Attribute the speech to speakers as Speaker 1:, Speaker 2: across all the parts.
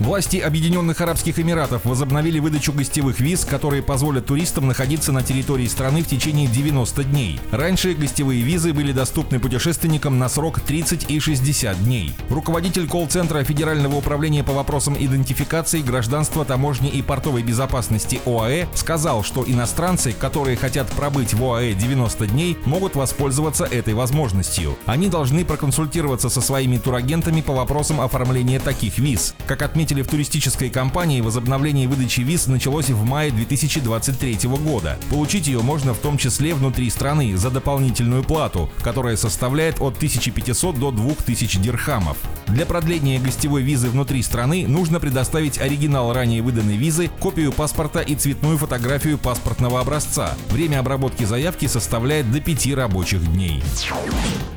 Speaker 1: Власти Объединенных Арабских Эмиратов возобновили выдачу гостевых виз, которые позволят туристам находиться на территории страны в течение 90 дней. Раньше гостевые визы были доступны путешественникам на срок 30 и 60 дней. Руководитель колл-центра Федерального управления по вопросам идентификации, гражданства, таможни и портовой безопасности ОАЭ сказал, что иностранцы, которые хотят пробыть в ОАЭ 90 дней, могут воспользоваться этой возможностью. Они должны проконсультироваться со своими турагентами по вопросам оформления таких виз. Как отметил отметили в туристической компании, возобновление выдачи виз началось в мае 2023 года. Получить ее можно в том числе внутри страны за дополнительную плату, которая составляет от 1500 до 2000 дирхамов. Для продления гостевой визы внутри страны нужно предоставить оригинал ранее выданной визы, копию паспорта и цветную фотографию паспортного образца. Время обработки заявки составляет до 5 рабочих дней.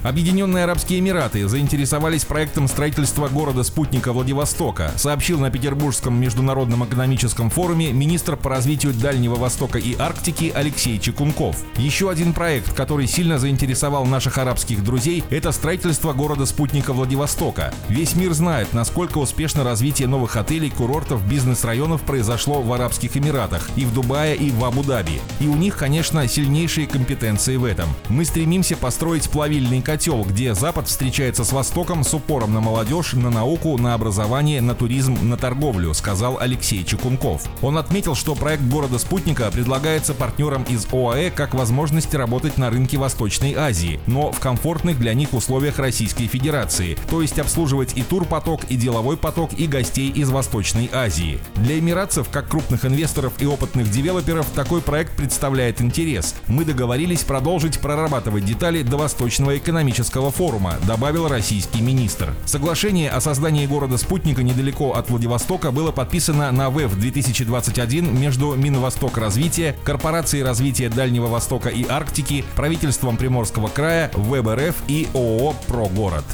Speaker 1: Объединенные Арабские Эмираты заинтересовались проектом строительства города-спутника Владивостока, сообщил на Петербургском международном экономическом форуме министр по развитию Дальнего Востока и Арктики Алексей Чекунков. Еще один проект, который сильно заинтересовал наших арабских друзей, это строительство города-спутника Владивостока. Весь мир знает, насколько успешно развитие новых отелей, курортов, бизнес-районов произошло в Арабских Эмиратах, и в Дубае, и в Абу-Даби. И у них, конечно, сильнейшие компетенции в этом. Мы стремимся построить плавильный котел, где Запад встречается с Востоком с упором на молодежь, на науку, на образование, на туризм, на торговлю, сказал Алексей Чекунков. Он отметил, что проект города-спутника предлагается партнерам из ОАЭ как возможность работать на рынке Восточной Азии, но в комфортных для них условиях Российской Федерации, то есть обслуживать и турпоток, и деловой поток, и гостей из Восточной Азии. Для эмиратцев, как крупных инвесторов и опытных девелоперов, такой проект представляет интерес. Мы договорились продолжить прорабатывать детали до Восточного экономического форума, добавил российский министр. Соглашение о создании города-спутника недалеко от Владивостока было подписано на ВЭФ 2021 между Минвосток развития, Корпорацией развития Дальнего Востока и Арктики, правительством Приморского края, ВБРФ и ООО «Прогород».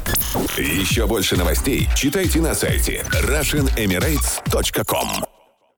Speaker 2: Еще больше новостей читайте на сайте RussianEmirates.com